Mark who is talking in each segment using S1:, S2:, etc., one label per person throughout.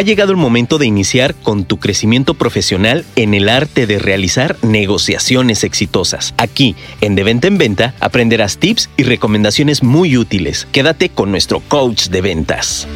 S1: Ha llegado el momento de iniciar con tu crecimiento profesional en el arte de realizar negociaciones exitosas. Aquí, en De Venta en Venta, aprenderás tips y recomendaciones muy útiles. Quédate con nuestro coach de ventas.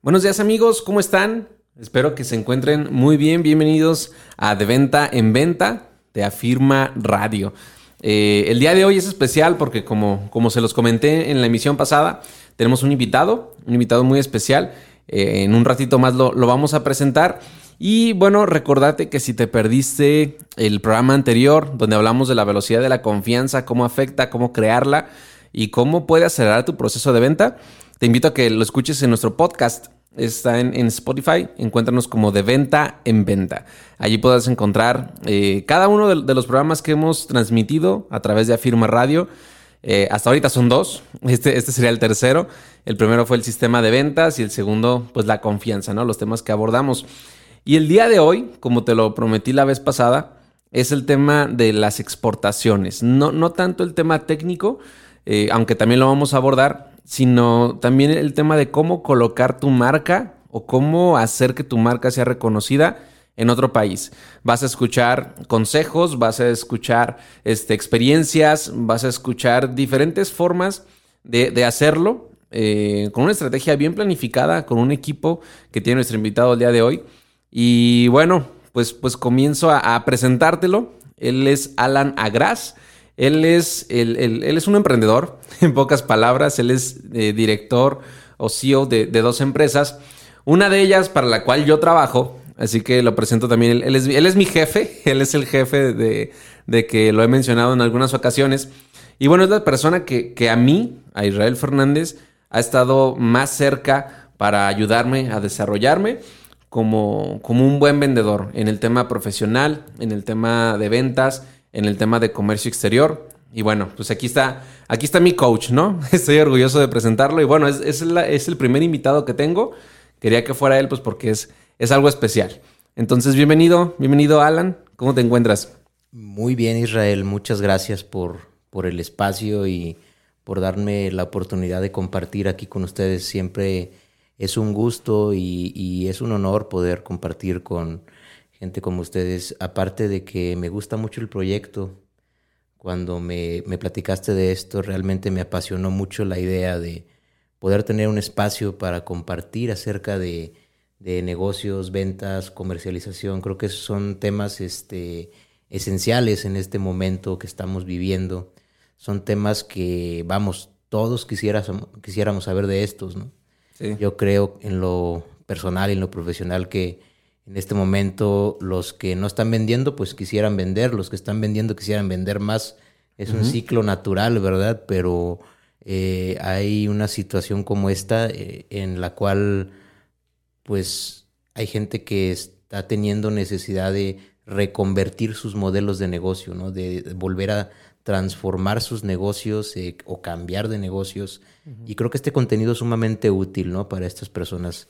S2: Buenos días amigos, ¿cómo están? Espero que se encuentren muy bien. Bienvenidos a De Venta en Venta de Afirma Radio. Eh, el día de hoy es especial porque como, como se los comenté en la emisión pasada, tenemos un invitado, un invitado muy especial. Eh, en un ratito más lo, vamos a presentar. Y bueno, recordate que si te perdiste el programa anterior, donde hablamos de la velocidad de la confianza, cómo afecta, cómo crearla y cómo puede acelerar tu proceso de venta, te invito a que lo escuches en nuestro podcast está en, Spotify. Encuéntranos como de venta en venta. Allí podrás encontrar eh, cada uno de, los programas que hemos transmitido a través de Afirma Radio. Eh, hasta ahorita son dos. Este, este sería el tercero. El primero fue el sistema de ventas y el segundo, pues la confianza, ¿no? Los temas que abordamos. Y el día de hoy, como te lo prometí la vez pasada, es el tema de las exportaciones. No, no tanto el tema técnico, eh, aunque también lo vamos a abordar, sino también el tema de cómo colocar tu marca o cómo hacer que tu marca sea reconocida en otro país. Vas a escuchar consejos, vas a escuchar este, experiencias, vas a escuchar diferentes formas de, hacerlo eh, con una estrategia bien planificada, con un equipo que tiene nuestro invitado el día de hoy. Y bueno, pues, pues comienzo a, a presentártelo. Él es Alan Agras. Él es, él, es un emprendedor, en pocas palabras, él es eh, director o CEO de, dos empresas, una de ellas para la cual yo trabajo, así que lo presento también, él, es, él es, mi jefe, él es el jefe de, de, que lo he mencionado en algunas ocasiones, y bueno, es la persona que, que a mí, a Israel Fernández, ha estado más cerca para ayudarme a desarrollarme como, como un buen vendedor en el tema profesional, en el tema de ventas, en el tema de comercio exterior. Y bueno, pues aquí está, aquí está mi coach, ¿no? Estoy orgulloso de presentarlo. Y bueno, es, es, el primer invitado que tengo. Quería que fuera él, pues porque es, es algo especial. Entonces, bienvenido, bienvenido Alan. ¿Cómo te encuentras?
S3: Muy bien, Israel. Muchas gracias por, por el espacio y por darme la oportunidad de compartir aquí con ustedes. Siempre es un gusto y, y es un honor poder compartir con, gente como ustedes, aparte de que me gusta mucho el proyecto, cuando me, me, platicaste de esto, realmente me apasionó mucho la idea de poder tener un espacio para compartir acerca de, de negocios, ventas, comercialización. Creo que son temas este, esenciales en este momento que estamos viviendo. Son temas que, vamos, todos quisiéramos, quisiéramos saber de estos, ¿no? Yo creo en lo personal y en lo profesional que en este momento los que no están vendiendo, pues quisieran vender, los que están vendiendo quisieran vender más. Es un ciclo natural, ¿verdad? Pero eh, hay una situación como esta eh, en la cual, pues, hay gente que está teniendo necesidad de reconvertir sus modelos de negocio, ¿no? De, volver a transformar sus negocios eh, o cambiar de negocios. Y creo que este contenido es sumamente útil, ¿no? Para estas personas.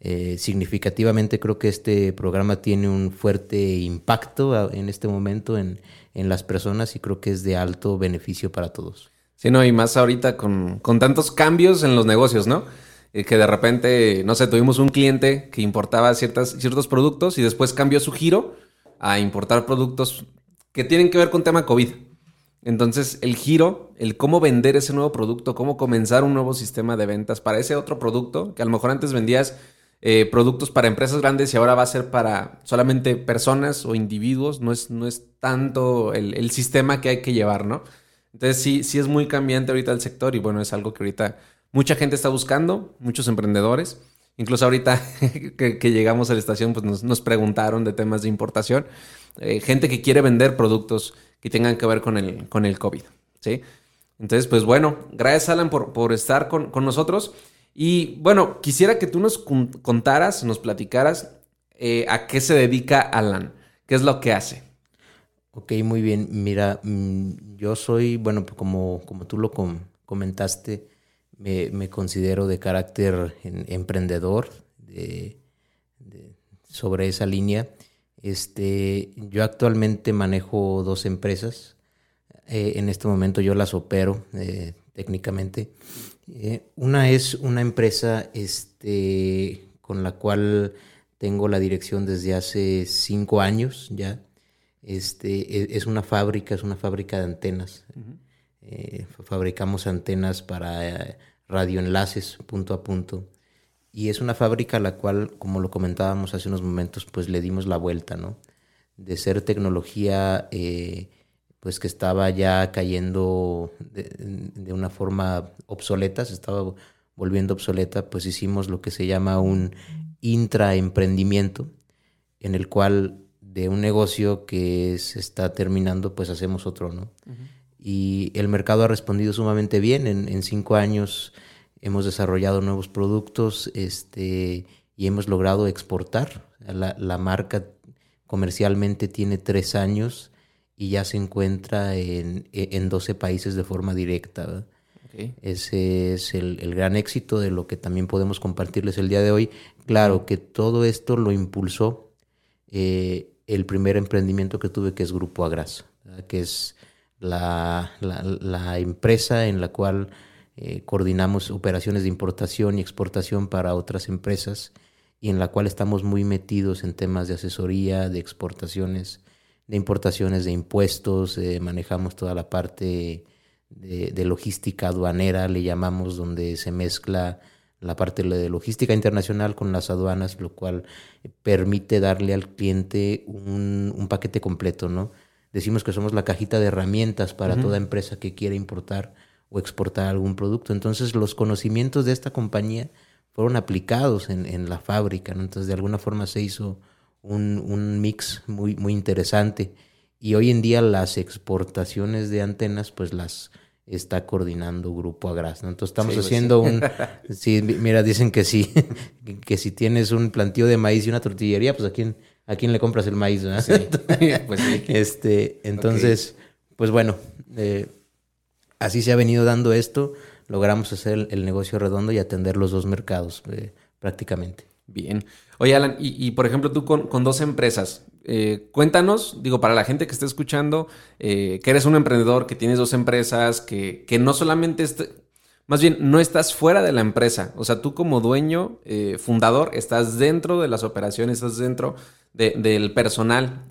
S3: Eh, significativamente creo que este programa tiene un fuerte impacto en este momento en, las personas y creo que es de alto beneficio para todos.
S2: Sí, no, y más ahorita con, tantos cambios en los negocios, ¿no? Eh, que de repente, no sé, tuvimos un cliente que importaba ciertas, ciertos productos y después cambió su giro a importar productos que tienen que ver con tema COVID. Entonces, el giro, el cómo vender ese nuevo producto, cómo comenzar un nuevo sistema de ventas para ese otro producto, que a lo mejor antes vendías eh, productos para empresas grandes y ahora va a ser para solamente personas o individuos, no es, no es tanto el, sistema que hay que llevar, ¿no? Entonces sí, sí es muy cambiante ahorita el sector y bueno, es algo que ahorita mucha gente está buscando, muchos emprendedores. Incluso ahorita que, llegamos a la estación, pues nos, preguntaron de temas de importación. Eh, gente que quiere vender productos que tengan que ver con el, con el COVID, ¿sí? Entonces, pues bueno, gracias Alan por, por estar con, con nosotros. Y bueno, quisiera que tú nos contaras, nos platicaras eh, a qué se dedica Alan, qué es lo que hace.
S3: Ok, muy bien. Mira, mm, yo soy, bueno, pues como, como tú lo comentaste, me, considero de carácter emprendedor sobre esa línea. Este, yo actualmente manejo dos empresas. eh, en este momento yo las opero eh, técnicamente. Eh, una es una empresa este, con la cual tengo la dirección desde hace cinco años ya. Este, e, es una fábrica, es una fábrica de antenas. fabricamos antenas para radioenlaces punto a punto. Y es una fábrica a la cual, como lo comentábamos hace unos momentos, pues le dimos la vuelta, ¿no? De ser tecnología pues que estaba ya cayendo de, una forma obsoleta, se estaba volviendo obsoleta, pues hicimos lo que se llama un intraemprendimiento, en el cual de un negocio que se está terminando, pues hacemos otro, ¿no? Y el mercado ha respondido sumamente bien. En, cinco años hemos desarrollado nuevos productos este, y hemos logrado exportar. La, la marca comercialmente tiene tres años y ya se encuentra en, en 12 países de forma directa. Ese es el, gran éxito de lo que también podemos compartirles el día de hoy. Claro que todo esto lo impulsó eh, el primer emprendimiento que tuve, que es Grupo Agras, que es la, la, empresa en la cual eh, coordinamos operaciones de importación y exportación para otras empresas y en la cual estamos muy metidos en temas de asesoría, de exportaciones de importaciones de impuestos, eh, manejamos toda la parte de, logística aduanera, le llamamos, donde se mezcla la parte de logística internacional con las aduanas, lo cual permite darle al cliente un, paquete completo, ¿no? Decimos que somos la cajita de herramientas para toda empresa que quiera importar o exportar algún producto. Entonces, los conocimientos de esta compañía fueron aplicados en, en la fábrica, ¿no? Entonces, de alguna forma se hizo un, mix muy, muy interesante. Y hoy en día las exportaciones de antenas, pues las está coordinando Grupo Agras. Entonces estamos pues haciendo un... sí, mira, dicen que sí, que si tienes un plantío de maíz y una tortillería, pues a quién, a quién le compras el maíz, pues Este, entonces, pues bueno, eh, así se ha venido dando esto. Logramos hacer el, negocio redondo y atender los dos mercados eh, prácticamente.
S2: Bien. Oye, Alan, y, por ejemplo, tú con, dos empresas, eh, cuéntanos, digo, para la gente que esté escuchando, eh, que eres un emprendedor, que tienes dos empresas, que, que no solamente, más bien, no estás fuera de la empresa, o sea, tú como dueño, eh, fundador, estás dentro de las operaciones, estás dentro del personal,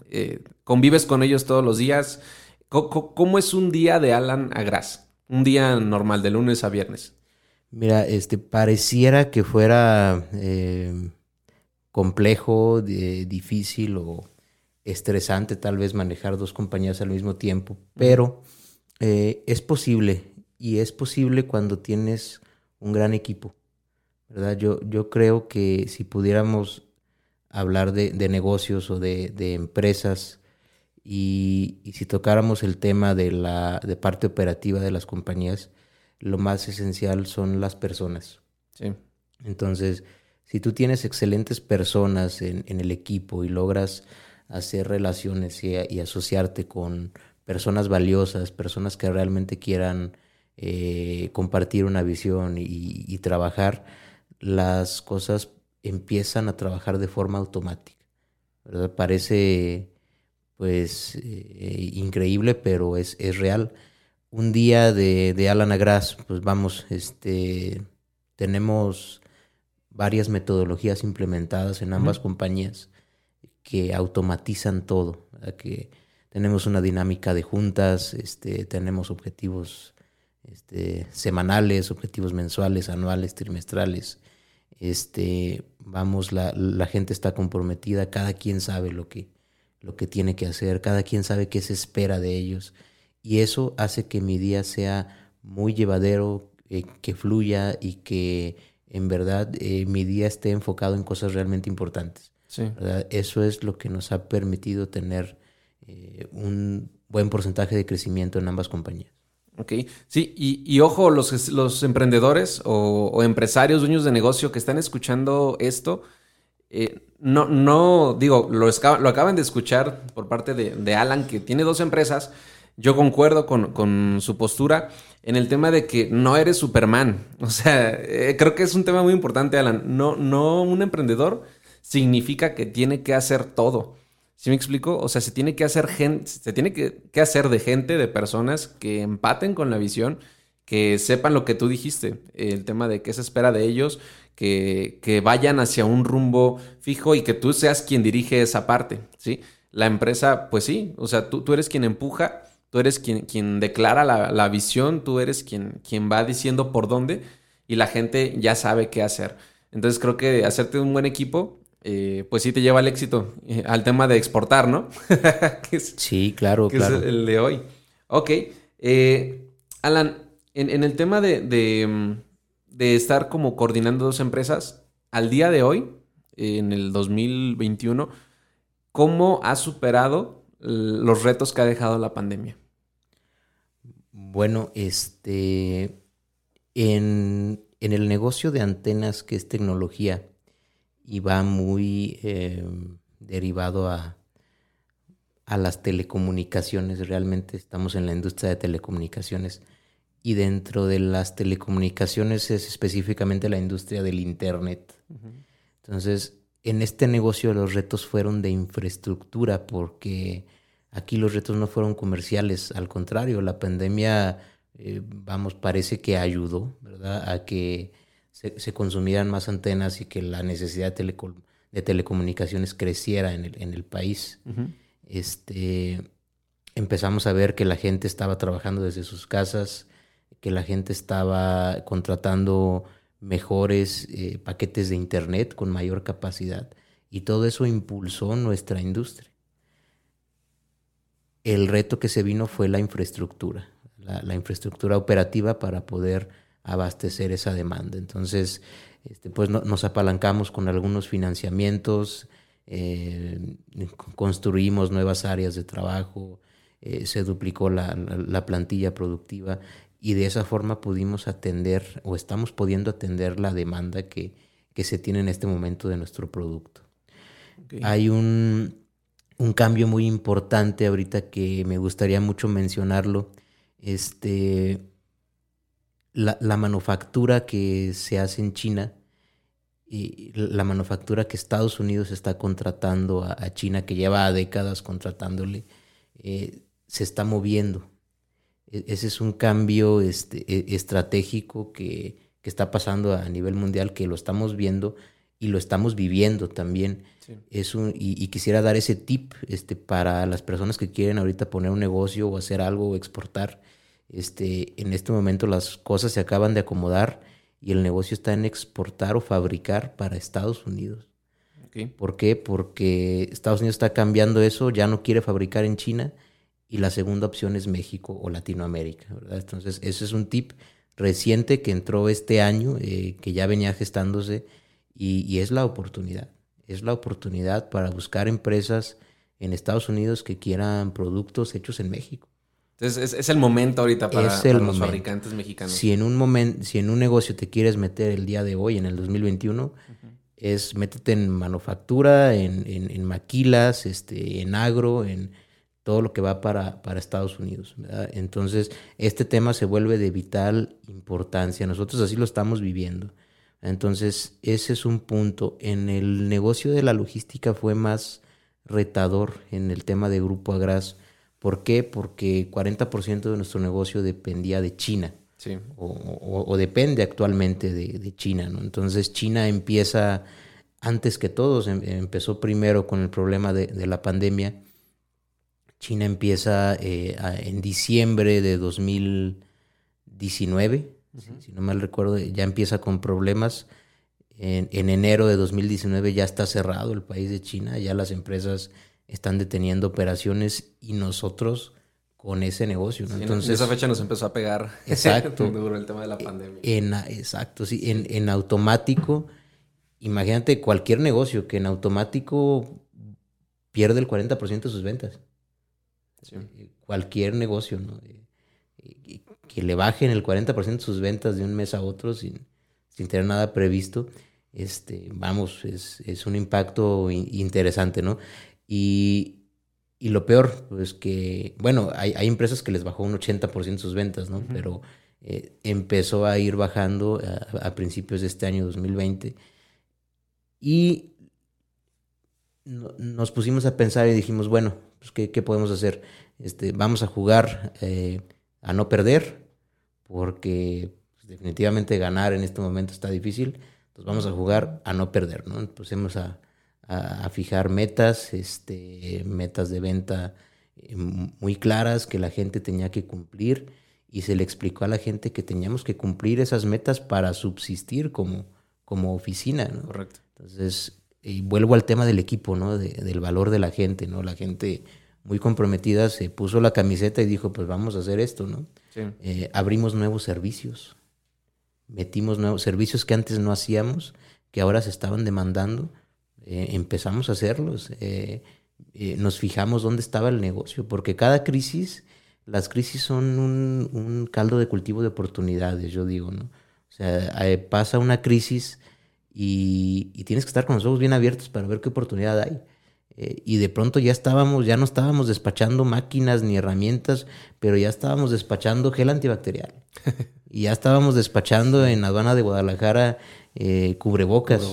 S2: convives con ellos todos los días. ¿Cómo, es un día de Alan Agras? Un día normal, de lunes a viernes.
S3: Mira, este, pareciera que fuera complejo, difícil o estresante tal vez manejar dos compañías al mismo tiempo, pero eh, es posible y es posible cuando tienes un gran equipo, ¿verdad? Yo, yo creo que si pudiéramos hablar de, negocios o de, empresas y, si tocáramos el tema de la de parte operativa de las compañías, lo más esencial son las personas. Sí. Entonces, si tú tienes excelentes personas en, el equipo y logras hacer relaciones y, asociarte con personas valiosas, personas que realmente quieran eh, compartir una visión y, trabajar, las cosas empiezan a trabajar de forma automática. Parece pues eh, increíble, pero es, es, real. Un día de, de Alan Agras, pues vamos, este, tenemos varias metodologías implementadas en ambas compañías que automatizan todo, que tenemos una dinámica de juntas, este, tenemos objetivos este, semanales, objetivos mensuales, anuales, trimestrales. Este, vamos, la, la, gente está comprometida, cada quien sabe lo que, lo que tiene que hacer, cada quien sabe qué se espera de ellos. Y eso hace que mi día sea muy llevadero, eh, que fluya y que en verdad eh, mi día esté enfocado en cosas realmente importantes. Eso es lo que nos ha permitido tener eh, un buen porcentaje de crecimiento en ambas compañías.
S2: Ok, sí, y, ojo, los, los emprendedores o, empresarios, dueños de negocio que están escuchando esto, eh, no, no, digo, lo, lo, acaban de escuchar por parte de, de Alan, que tiene dos empresas. Yo concuerdo con, con su postura en el tema de que no eres Superman. O sea, eh, creo que es un tema muy importante, Alan. No, no un emprendedor significa que tiene que hacer todo. ¿Sí me explico? O sea, se tiene que hacer gente, se tiene que, que hacer de gente, de personas que empaten con la visión, que sepan lo que tú dijiste, el tema de qué se espera de ellos, que, que vayan hacia un rumbo fijo y que tú seas quien dirige esa parte, ¿sí? La empresa, pues sí, o sea, tú, tú eres quien empuja, tú eres quien, quien declara la, la, visión, tú eres quien, quien va diciendo por dónde y la gente ya sabe qué hacer. Entonces creo que hacerte un buen equipo, eh, pues sí te lleva al éxito, eh, al tema de exportar, ¿no?
S3: es, sí, claro,
S2: que
S3: claro.
S2: Es el de hoy. Ok. Eh, Alan, en, en, el tema de, de, de, estar como coordinando dos empresas, al día de hoy, en el 2021, ¿cómo has superado los retos que ha dejado la pandemia?
S3: Bueno, este, en, en el negocio de antenas, que es tecnología, y va muy eh, derivado a, a las telecomunicaciones. Realmente estamos en la industria de telecomunicaciones y dentro de las telecomunicaciones es específicamente la industria del Internet. Uh -huh. Entonces, en este negocio los retos fueron de infraestructura porque aquí los retos no fueron comerciales, al contrario, la pandemia, eh, vamos, parece que ayudó, ¿verdad? A que se, se, consumieran más antenas y que la necesidad de, teleco de telecomunicaciones creciera en el, en el país. Uh -huh. este, empezamos a ver que la gente estaba trabajando desde sus casas, que la gente estaba contratando mejores eh, paquetes de Internet con mayor capacidad y todo eso impulsó nuestra industria. El reto que se vino fue la infraestructura, la, la infraestructura operativa para poder abastecer esa demanda. Entonces, este, pues no, nos apalancamos con algunos financiamientos, eh, construimos nuevas áreas de trabajo, eh, se duplicó la, la, la, plantilla productiva y de esa forma pudimos atender o estamos pudiendo atender la demanda que, que se tiene en este momento de nuestro producto. Okay. Hay un, un, cambio muy importante ahorita que me gustaría mucho mencionarlo. Este, la, la manufactura que se hace en China y la manufactura que Estados Unidos está contratando a, China, que lleva décadas contratándole, eh, se está moviendo ese es un cambio este, estratégico que, que, está pasando a nivel mundial, que lo estamos viendo y lo estamos viviendo también. Sí. Es un, y, y, quisiera dar ese tip este, para las personas que quieren ahorita poner un negocio o hacer algo o exportar. Este, en este momento las cosas se acaban de acomodar y el negocio está en exportar o fabricar para Estados Unidos. Okay. ¿Por qué? Porque Estados Unidos está cambiando eso, ya no quiere fabricar en China y la segunda opción es México o Latinoamérica. ¿verdad? Entonces, ese es un tip reciente que entró este año, eh, que ya venía gestándose y, y, es la oportunidad. Es la oportunidad para buscar empresas en Estados Unidos que quieran productos hechos en México.
S2: Entonces, es, es el momento ahorita para, para los momento. fabricantes mexicanos.
S3: Si en, un momento, si en un negocio te quieres meter el día de hoy, en el 2021, uh -huh. es métete en manufactura, en, en, en maquilas, este, en agro, en todo lo que va para, para Estados Unidos. ¿verdad? Entonces, este tema se vuelve de vital importancia. Nosotros así lo estamos viviendo. Entonces, ese es un punto. En el negocio de la logística fue más retador en el tema de Grupo Agras. ¿Por qué? Porque 40% de nuestro negocio dependía de China.
S2: Sí.
S3: O, o, o, depende actualmente de, de China. ¿no? Entonces, China empieza, antes que todos, em, empezó primero con el problema de, de la pandemia China empieza eh, a, en diciembre de 2019, uh -huh. si no mal recuerdo, ya empieza con problemas. En, en, enero de 2019 ya está cerrado el país de China, ya las empresas están deteniendo operaciones y nosotros con ese negocio. ¿no?
S2: Sí, Entonces, en esa fecha nos empezó a pegar
S3: exacto,
S2: duro el tema de la pandemia.
S3: En, exacto, sí, en, en automático, imagínate cualquier negocio que en automático pierde el 40% de sus ventas. Sí. Cualquier negocio, ¿no? Que le bajen el 40% de sus ventas de un mes a otro sin, sin tener nada previsto, este, vamos, es, es un impacto interesante, ¿no? Y, y, lo peor, pues que, bueno, hay, hay, empresas que les bajó un 80% sus ventas, ¿no? Uh -huh. Pero eh, empezó a ir bajando a, a, principios de este año 2020. Y nos pusimos a pensar y dijimos, bueno, pues, ¿qué, podemos hacer? Este, vamos a jugar eh, a no perder, porque pues, definitivamente ganar en este momento está difícil. Entonces vamos a jugar a no perder, ¿no? Pusimos a, a, fijar metas, este, metas de venta eh, muy claras que la gente tenía que cumplir y se le explicó a la gente que teníamos que cumplir esas metas para subsistir como, como oficina, ¿no?
S2: Correcto.
S3: Entonces, y vuelvo al tema del equipo, ¿no? del valor de la gente, ¿no? La gente muy comprometida se puso la camiseta y dijo, pues vamos a hacer esto, ¿no? Eh, abrimos nuevos servicios, metimos nuevos servicios que antes no hacíamos, que ahora se estaban demandando, eh, empezamos a hacerlos, eh, nos fijamos dónde estaba el negocio, porque cada crisis, las crisis son un, caldo de cultivo de oportunidades, yo digo, ¿no? O sea, pasa una crisis y, tienes que estar con los ojos bien abiertos para ver qué oportunidad hay. Eh, y de pronto ya estábamos, ya no estábamos despachando máquinas ni herramientas, pero ya estábamos despachando gel antibacterial. y ya estábamos despachando en aduana de Guadalajara eh, cubrebocas.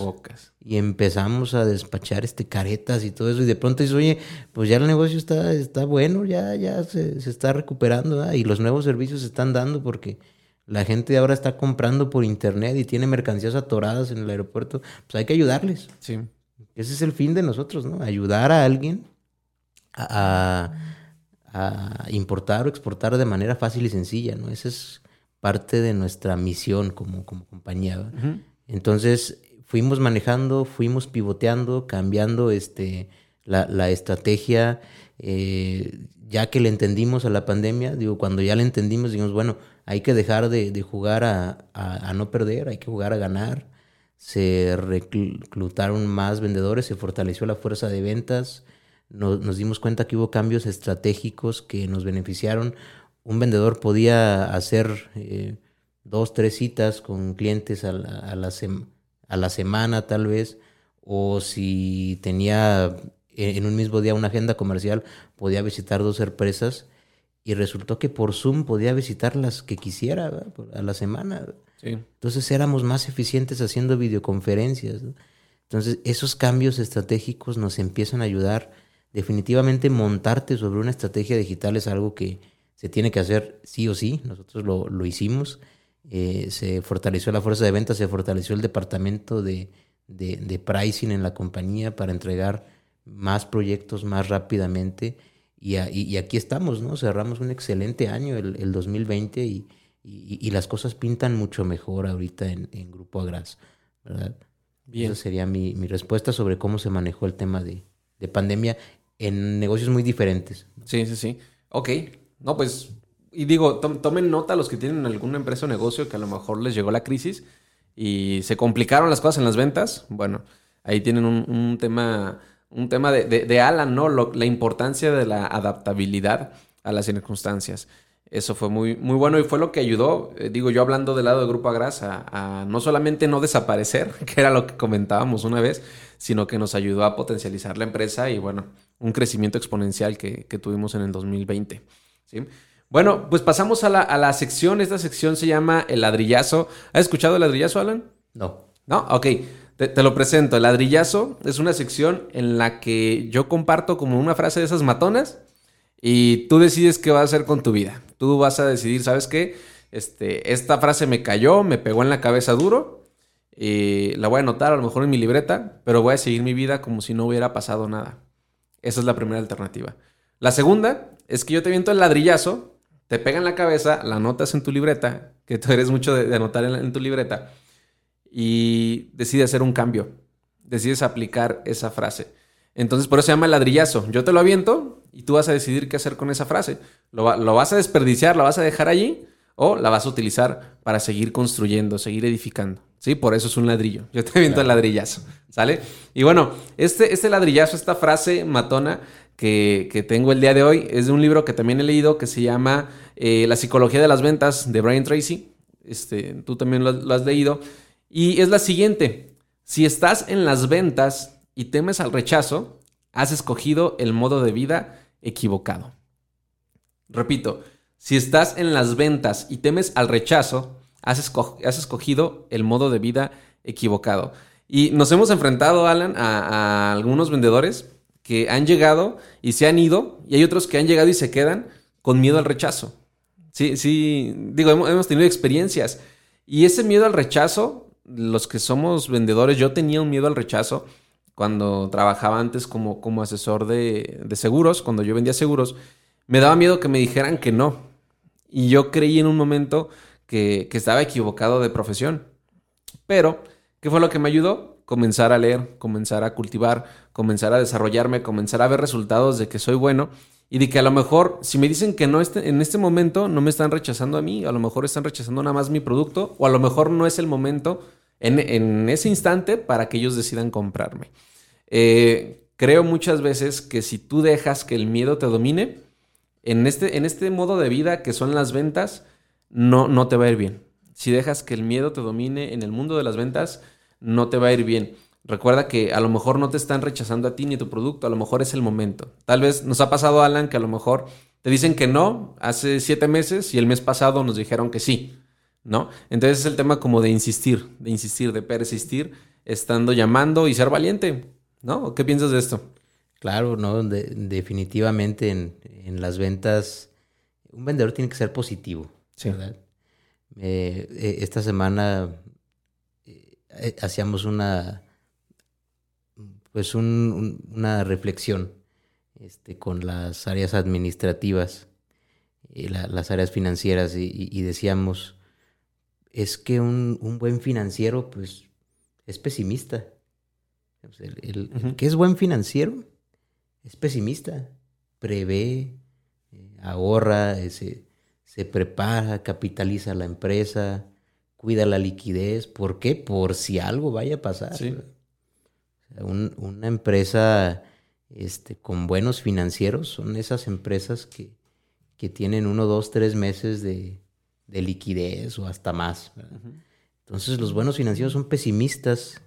S3: Y empezamos a despachar este caretas y todo eso. Y de pronto dices, oye, pues ya el negocio está, está bueno, ya, ya se, está recuperando, y los nuevos servicios se están dando porque la gente ahora está comprando por internet y tiene mercancías atoradas en el aeropuerto. Pues hay que ayudarles.
S2: Sí.
S3: Ese es el fin de nosotros, ¿no? Ayudar a alguien a, importar o exportar de manera fácil y sencilla, ¿no? Esa es parte de nuestra misión como, como compañía. Entonces, fuimos manejando, fuimos pivoteando, cambiando este, la, estrategia. Eh, ya que le entendimos a la pandemia, digo, cuando ya le entendimos, dijimos, bueno, hay que dejar de, jugar a, no perder, hay que jugar a ganar. Se reclutaron más vendedores, se fortaleció la fuerza de ventas, nos, dimos cuenta que hubo cambios estratégicos que nos beneficiaron. Un vendedor podía hacer eh, dos, tres citas con clientes a la, a la semana tal vez, o si tenía en un mismo día una agenda comercial, podía visitar dos empresas y resultó que por Zoom podía visitar las que quisiera a la semana. Entonces éramos más eficientes haciendo videoconferencias. Entonces esos cambios estratégicos nos empiezan a ayudar. Definitivamente montarte sobre una estrategia digital es algo que se tiene que hacer sí o sí. Nosotros lo, hicimos. Eh, se fortaleció la fuerza de ventas, se fortaleció el departamento de, de pricing en la compañía para entregar más proyectos más rápidamente y, y, aquí estamos, ¿no? Cerramos un excelente año, el, el 2020, y, y, las cosas pintan mucho mejor ahorita en, en Grupo Agras, ¿verdad? Bien. Esa sería mi, mi, respuesta sobre cómo se manejó el tema de, de pandemia en negocios muy diferentes.
S2: Sí, sí, sí. Ok. No, pues, y digo, tomen nota los que tienen alguna empresa o negocio que a lo mejor les llegó la crisis y se complicaron las cosas en las ventas. Bueno, ahí tienen un, un tema un tema de, de, Alan, ¿no? la importancia de la adaptabilidad a las circunstancias. Eso fue muy, muy bueno y fue lo que ayudó, eh, digo yo hablando del lado de Grupo Agras, a, no solamente no desaparecer, que era lo que comentábamos una vez, sino que nos ayudó a potencializar la empresa y bueno, un crecimiento exponencial que, tuvimos en el 2020. ¿sí? Bueno, pues pasamos a la, a la sección, esta sección se llama El ladrillazo. ¿Has escuchado el ladrillazo, Alan?
S3: No.
S2: ¿No? Ok. Te, lo presento. El ladrillazo es una sección en la que yo comparto como una frase de esas matonas y tú decides qué vas a hacer con tu vida. Tú vas a decidir, ¿sabes qué? Este, esta frase me cayó, me pegó en la cabeza duro. y la voy a anotar a lo mejor en mi libreta, pero voy a seguir mi vida como si no hubiera pasado nada. Esa es la primera alternativa. La segunda es que yo te viento el ladrillazo, te pega en la cabeza, la anotas en tu libreta, que tú eres mucho de, anotar en tu libreta y decides hacer un cambio. Decides aplicar esa frase. Entonces, por eso se llama ladrillazo. Yo te lo aviento y tú vas a decidir qué hacer con esa frase. ¿Lo, vas a desperdiciar, la vas a dejar allí o la vas a utilizar para seguir construyendo, seguir edificando? ¿Sí? Por eso es un ladrillo. Yo te aviento el ladrillazo. ¿Sale? Y bueno, este, este ladrillazo, esta frase matona que, tengo el día de hoy es de un libro que también he leído que se llama eh, La psicología de las ventas de Brian Tracy. Este, tú también lo has leído. Y es la siguiente. Si estás en las ventas y temes al rechazo, has escogido el modo de vida equivocado. Repito, si estás en las ventas y temes al rechazo, has, escogido el modo de vida equivocado. Y nos hemos enfrentado, Alan, a, algunos vendedores que han llegado y se han ido, y hay otros que han llegado y se quedan con miedo al rechazo. Sí, sí, digo, hemos, tenido experiencias. Y ese miedo al rechazo, los que somos vendedores, yo tenía un miedo al rechazo cuando trabajaba antes como, como asesor de, de seguros, cuando yo vendía seguros, me daba miedo que me dijeran que no. Y yo creí en un momento que, que estaba equivocado de profesión. Pero ¿Qué fue lo que me ayudó? Comenzar a leer, comenzar a cultivar, comenzar a desarrollarme, comenzar a ver resultados de que soy bueno y de que a lo mejor, si me dicen que no este, en este momento no me están rechazando a mí, a lo mejor están rechazando nada más mi producto o a lo mejor no es el momento en, ese instante para que ellos decidan comprarme. Eh, creo muchas veces que si tú dejas que el miedo te domine, en este, en este modo de vida que son las ventas, no, no te va a ir bien si dejas que el miedo te domine en el mundo de las ventas, no te va a ir bien. Recuerda que a lo mejor no te están rechazando a ti ni tu producto, a lo mejor es el momento. Tal vez nos ha pasado, Alan, que a lo mejor te dicen que no hace siete meses y el mes pasado nos dijeron que sí, ¿no? Entonces es el tema como de insistir, de insistir, de persistir, estando llamando y ser valiente, ¿no? ¿Qué piensas de esto?
S3: Claro, no, definitivamente en, en, las ventas un vendedor tiene que ser positivo, sí. ¿verdad? Eh, eh, esta semana eh, hacíamos una pues una reflexión este, con las áreas administrativas y las áreas financieras y, decíamos es que un, buen financiero pues es pesimista el, que es buen financiero es pesimista prevé ahorra ese se prepara, capitaliza la empresa, cuida la liquidez. ¿Por qué? Por si algo vaya a pasar. una empresa este, con buenos financieros son esas empresas que, tienen uno, dos, tres meses de, liquidez o hasta más. Entonces los buenos financieros son pesimistas,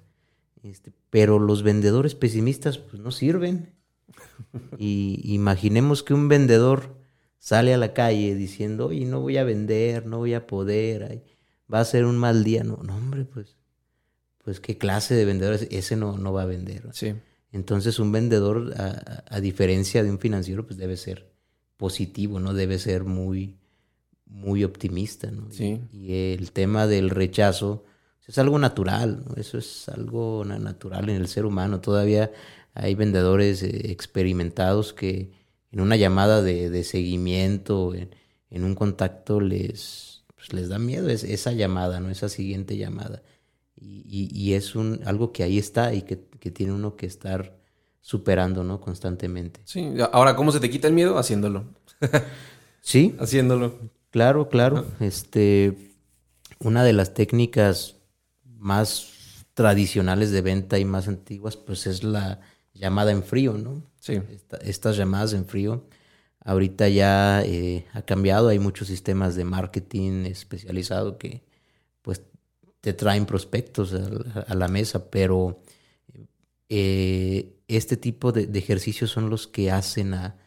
S3: este, pero los vendedores pesimistas pues, no sirven. y imaginemos que un vendedor sale a la calle diciendo, oye, no voy a vender, no voy a poder, va a ser un mal día. No, no hombre, pues, pues qué clase de vendedor ese no, no va a vender.
S2: Sí.
S3: Entonces un vendedor, a, diferencia de un financiero, pues debe ser positivo, ¿no? Debe ser muy, muy optimista, ¿no?
S2: Sí.
S3: Y, el tema del rechazo es algo natural, ¿no? Eso es algo natural en el ser humano. Todavía hay vendedores eh, experimentados que en una llamada de, seguimiento, en, un contacto, les, pues, les da miedo esa llamada, ¿no? Esa siguiente llamada. Y, es un, algo que ahí está y que, tiene uno que estar superando, ¿no? Constantemente.
S2: Sí, ahora, ¿cómo se te quita el miedo? Haciéndolo.
S3: sí.
S2: Haciéndolo.
S3: Claro, claro. Ah. Este, una de las técnicas más tradicionales de venta y más antiguas, pues es la llamada en frío, ¿no?
S2: Sí.
S3: estas llamadas en frío. Ahorita ya eh, ha cambiado, hay muchos sistemas de marketing especializado que pues te traen prospectos a, la mesa, pero eh, este tipo de, ejercicios son los que hacen a,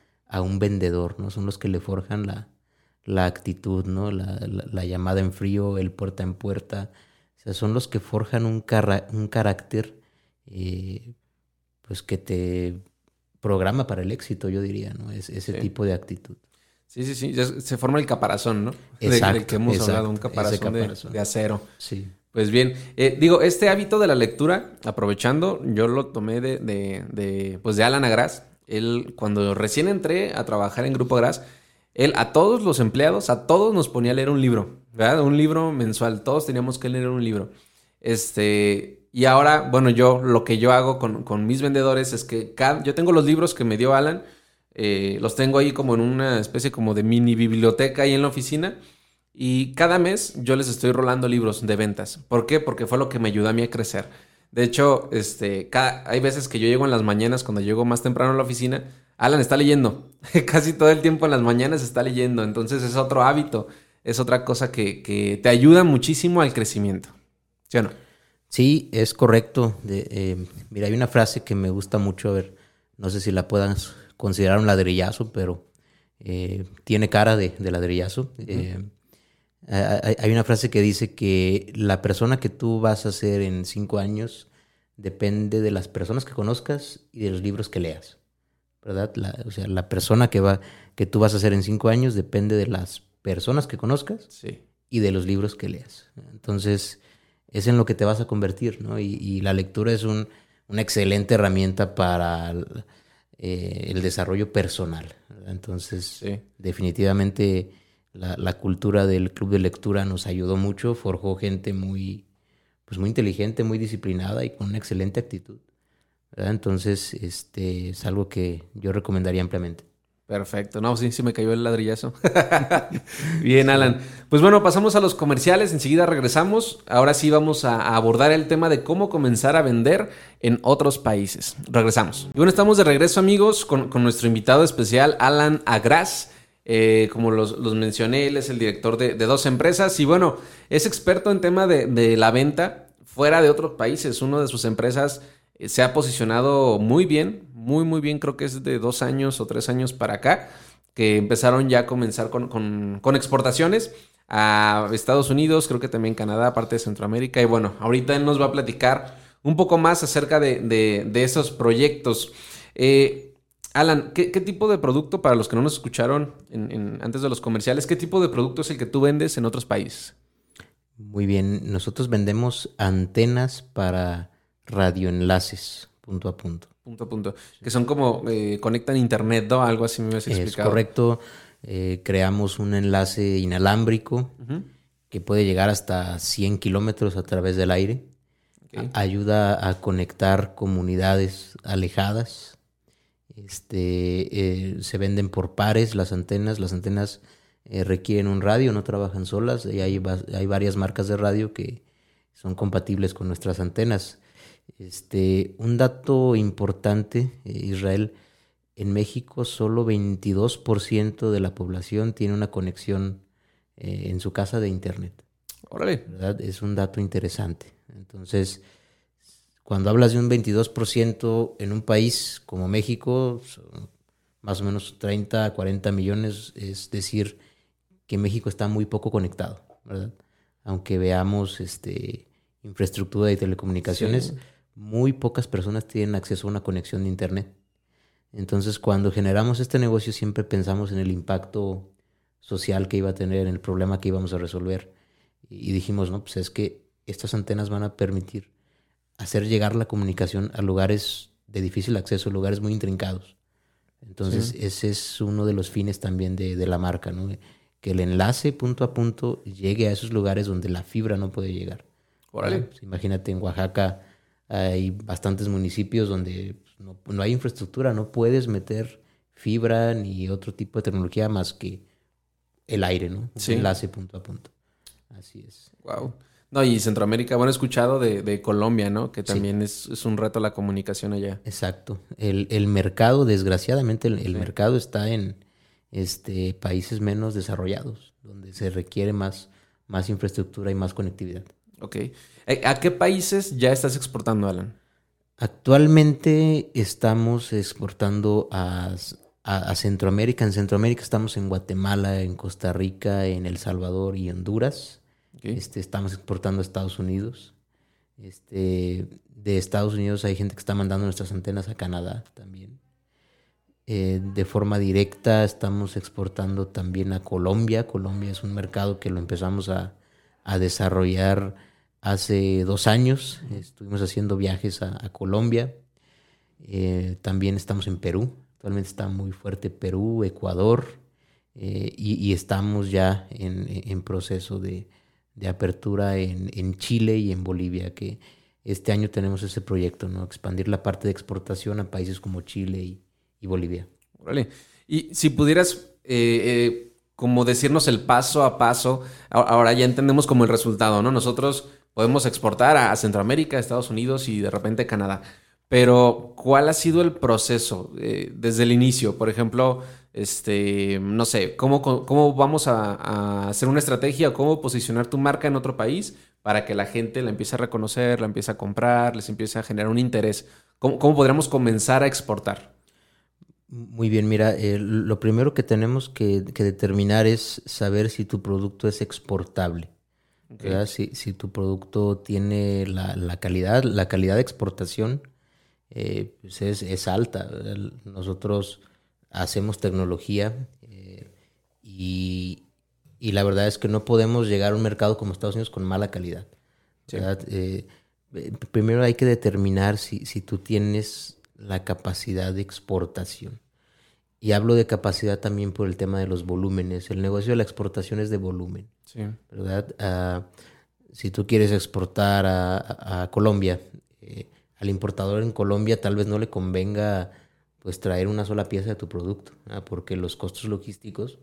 S3: un vendedor, ¿no? Son los que le forjan la, actitud, ¿no? La, llamada en frío, el puerta en puerta. Sea, son los que forjan un, un carácter eh, pues que te programa para el éxito, yo diría, ¿no? Es ese tipo de actitud.
S2: Sí, sí, sí. se forma el caparazón, ¿no? Exacto. De, que hemos hablado, un caparazón, De, acero.
S3: Sí.
S2: Pues bien, eh, digo, este hábito de la lectura, aprovechando, yo lo tomé de, de, pues de Alan Agras. Él, cuando recién entré a trabajar en Grupo Agras, él a todos los empleados, a todos nos ponía a leer un libro, ¿verdad? Un libro mensual. Todos teníamos que leer un libro. Este, y ahora, bueno, yo lo que yo hago con, mis vendedores es que cada, yo tengo los libros que me dio Alan, eh, los tengo ahí como en una especie como de mini biblioteca ahí en la oficina. Y cada mes yo les estoy rolando libros de ventas. ¿Por qué? Porque fue lo que me ayudó a mí a crecer. De hecho, este, hay veces que yo llego en las mañanas, cuando llego más temprano a la oficina, Alan está leyendo. Casi todo el tiempo en las mañanas está leyendo. Entonces es otro hábito, es otra cosa que, que te ayuda muchísimo al crecimiento. ¿Sí o no?
S3: Sí, es correcto. Eh, mira, hay una frase que me gusta mucho, a ver, no sé si la puedan considerar un ladrillazo, pero eh, tiene cara de, ladrillazo. Eh, hay, una frase que dice que la persona que tú vas a ser en cinco años depende de las personas que conozcas y de los libros que leas. ¿Verdad? o sea, la persona que, va, que tú vas a ser en cinco años depende de las personas que conozcas y de los libros que leas. Entonces, es en lo que te vas a convertir, ¿no? Y, la lectura es una excelente herramienta para eh, el desarrollo personal. Entonces, definitivamente la, cultura del club de lectura nos ayudó mucho, forjó gente muy, pues muy inteligente, muy disciplinada y con una excelente actitud. Entonces, este es algo que yo recomendaría ampliamente.
S2: Perfecto. No, sí, sí me cayó el ladrillazo. Bien, Alan. Pues bueno, pasamos a los comerciales. Enseguida regresamos. Ahora sí vamos a abordar el tema de cómo comenzar a vender en otros países. Regresamos. Y bueno, estamos de regreso, amigos, con, nuestro invitado especial, Alan Agras. Eh, como los, mencioné, él es el director de, dos empresas y bueno, es experto en tema de, la venta fuera de otros países. Una de sus empresas eh, se ha posicionado muy bien, muy, muy bien. Creo que es de dos años o tres años para acá, que empezaron ya a comenzar con, exportaciones a Estados Unidos, creo que también Canadá, parte de Centroamérica. Y bueno, ahorita él nos va a platicar un poco más acerca de, esos proyectos. Eh, Alan, ¿qué, tipo de producto, para los que no nos escucharon antes de los comerciales, qué tipo de producto es el que tú vendes en otros países?
S3: Muy bien, nosotros vendemos antenas para radioenlaces, punto a punto.
S2: Punto a punto. Que son como eh, conectan internet, ¿no? Algo así me habías explicado.
S3: Es correcto. Eh, creamos un enlace inalámbrico que puede llegar hasta 100 kilómetros a través del aire. ayuda a conectar comunidades alejadas. Este, eh, se venden por pares las antenas. Las antenas requieren un radio, no trabajan solas. Y hay, hay varias marcas de radio que son compatibles con nuestras antenas. Este, un dato importante, eh, Israel, en México solo 22% de la población tiene una conexión eh, en su casa de Internet.
S2: Órale.
S3: Es un dato interesante. Entonces, cuando hablas de un 22% en un país como México, más o menos 30 a 40 millones, es decir, que México está muy poco conectado, ¿verdad? Aunque veamos este, infraestructura de telecomunicaciones muy pocas personas tienen acceso a una conexión de Internet. Entonces, cuando generamos este negocio, siempre pensamos en el impacto social que iba a tener, en el problema que íbamos a resolver. Y dijimos, no, pues es que estas antenas van a permitir hacer llegar la comunicación a lugares de difícil acceso, lugares muy intrincados. Entonces, ese es uno de los fines también de, la marca, ¿no? Que el enlace punto a punto llegue a esos lugares donde la fibra no puede llegar.
S2: Órale. Pues
S3: imagínate en Oaxaca, hay bastantes municipios donde no, hay infraestructura, no puedes meter fibra ni otro tipo de tecnología más que el aire, ¿no? enlace punto a punto. Así es.
S2: Wow. No, y Centroamérica, bueno, he escuchado de, Colombia, ¿no? Que también es, un reto la comunicación allá.
S3: Exacto. El, mercado, desgraciadamente, el, mercado está en este, países menos desarrollados, donde se requiere más, más infraestructura y más conectividad.
S2: Ok. Eh, ¿A qué países ya estás exportando, Alan?
S3: Actualmente estamos exportando a, Centroamérica. En Centroamérica estamos en Guatemala, en Costa Rica, en El Salvador y Honduras. Este, estamos exportando a Estados Unidos. Este, de Estados Unidos hay gente que está mandando nuestras antenas a Canadá también. Eh, de forma directa estamos exportando también a Colombia. Colombia es un mercado que lo empezamos a, a desarrollar hace dos años. Estuvimos haciendo viajes a, Colombia. Eh, también estamos en Perú. Actualmente está muy fuerte Perú, Ecuador. Eh, y, estamos ya en, proceso de, apertura en, Chile y en Bolivia, que este año tenemos ese proyecto, ¿no? Expandir la parte de exportación a países como Chile y, Bolivia.
S2: Órale. Y si pudieras eh, como decirnos el paso a paso. Ahora ya entendemos como el resultado, ¿no? Nosotros podemos exportar a Centroamérica, Estados Unidos y de repente Canadá. Pero, ¿cuál ha sido el proceso eh, desde el inicio? Por ejemplo, este, no sé, ¿cómo, cómo vamos a, hacer una estrategia o cómo posicionar tu marca en otro país para que la gente la empiece a reconocer, la empiece a comprar, les empiece a generar un interés? ¿Cómo, cómo podríamos comenzar a exportar?
S3: Muy bien, mira, eh, lo primero que tenemos que, determinar es saber si tu producto es exportable. Si, si, tu producto tiene la, calidad, la calidad de exportación eh, pues es, alta. Nosotros hacemos tecnología eh, y, la verdad es que no podemos llegar a un mercado como Estados Unidos con mala calidad. Eh, primero hay que determinar si, si tú tienes la capacidad de exportación. Y hablo de capacidad también por el tema de los volúmenes. El negocio de la exportación es de volumen. Sí. ¿Verdad? Ah, si tú quieres exportar a, Colombia, eh, al importador en Colombia tal vez no le convenga pues traer una sola pieza de tu producto, porque los costos logísticos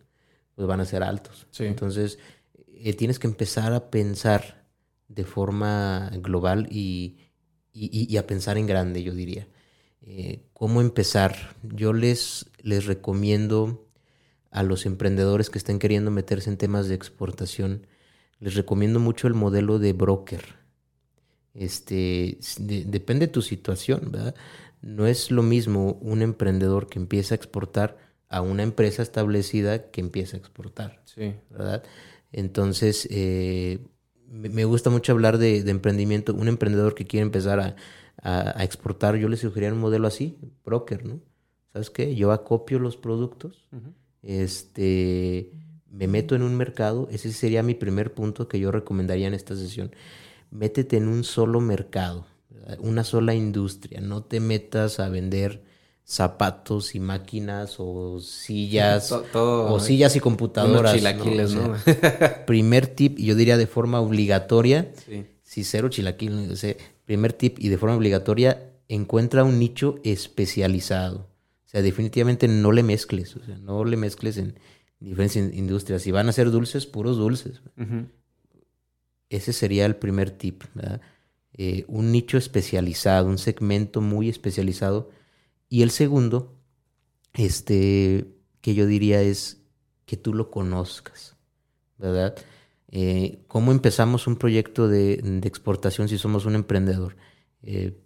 S3: pues, van a ser altos. Entonces, eh, tienes que empezar a pensar de forma global y, y a pensar en grande, yo diría. Eh, cómo empezar. Yo les, les recomiendo a los emprendedores que estén queriendo meterse en temas de exportación, les recomiendo mucho el modelo de broker. Este, depende de tu situación, ¿verdad? No es lo mismo un emprendedor que empieza a exportar a una empresa establecida que empieza a exportar, sí. ¿verdad? Entonces, eh, me gusta mucho hablar de, de, emprendimiento. Un emprendedor que quiere empezar a, a, exportar, yo les sugeriría un modelo así, broker, ¿no? ¿Sabes qué? Yo acopio los productos, este, me meto en un mercado, ese sería mi primer punto que yo recomendaría en esta sesión. Métete en un solo mercado, una sola industria, no te metas a vender zapatos y máquinas o sillas o sillas y computadoras. primer tip, yo diría de forma obligatoria, si cero chilaquiles, Primer tip y de forma obligatoria, encuentra un nicho especializado. O sea, definitivamente no le mezcles, o sea, no le mezcles en diferentes industrias. Si van a ser dulces, puros dulces. Ese sería el primer tip, eh, un nicho especializado, un segmento muy especializado. Y el segundo, este, que yo diría es que tú lo conozcas, ¿verdad? Eh, ¿Cómo empezamos un proyecto de, exportación si somos un emprendedor? Eh,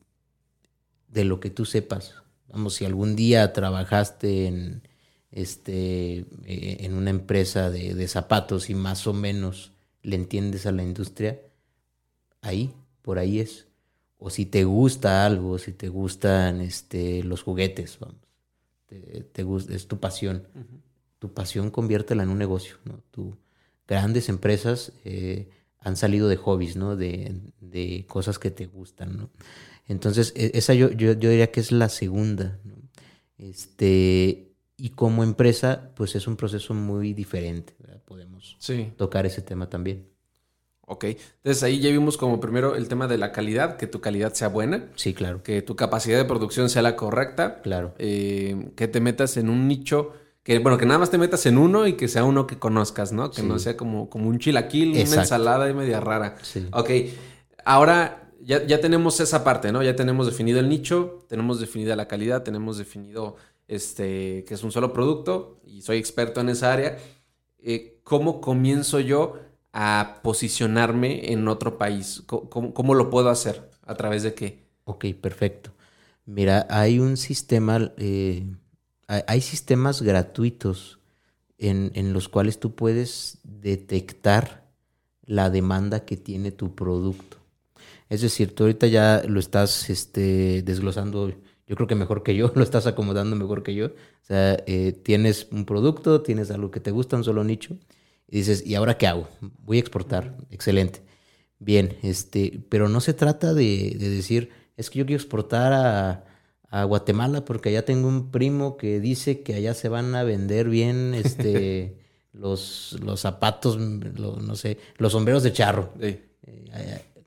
S3: de lo que tú sepas. Vamos, si algún día trabajaste en, este, en una empresa de, zapatos y más o menos le entiendes a la industria, ahí, por ahí es. O si te gusta algo, si te gustan este, los juguetes, vamos, te, gusta, es tu pasión. Tu pasión conviértela en un negocio, ¿no? grandes empresas eh, han salido de hobbies, ¿no? De, cosas que te gustan, ¿no? Entonces, e, esa yo, yo, diría que es la segunda, ¿no? Este, y como empresa, pues es un proceso muy diferente, Podemos tocar ese tema también.
S2: Ok, entonces ahí ya vimos como primero el tema de la calidad, que tu calidad sea buena.
S3: Sí, claro.
S2: Que tu capacidad de producción sea la correcta.
S3: Claro.
S2: Eh, que te metas en un nicho que bueno, que nada más te metas en uno y que sea uno que conozcas, ¿no? Que no sea como, como un chilaquil, una ensalada y media rara. Sí. Ok, ahora ya, ya, tenemos esa parte, ¿no? Ya tenemos definido el nicho, tenemos definida la calidad, tenemos definido este, que es un solo producto y soy experto en esa área. Eh, ¿Cómo comienzo yo a posicionarme en otro país? ¿Cómo, ¿Cómo, lo puedo hacer? ¿A través de qué?
S3: Ok, perfecto. Mira, hay un sistema... Eh hay sistemas gratuitos en, los cuales tú puedes detectar la demanda que tiene tu producto. Es decir, tú ahorita ya lo estás este, desglosando, yo creo que mejor que yo, lo estás acomodando mejor que yo. O sea, eh, tienes un producto, tienes algo que te gusta, un solo nicho, y dices, ¿y ahora qué hago? Voy a exportar. Excelente. Bien, este, pero no se trata de decir, es que yo quiero exportar a, a Guatemala porque allá tengo un primo que dice que allá se van a vender bien este los, los zapatos, no sé, los sombreros de charro. Eh,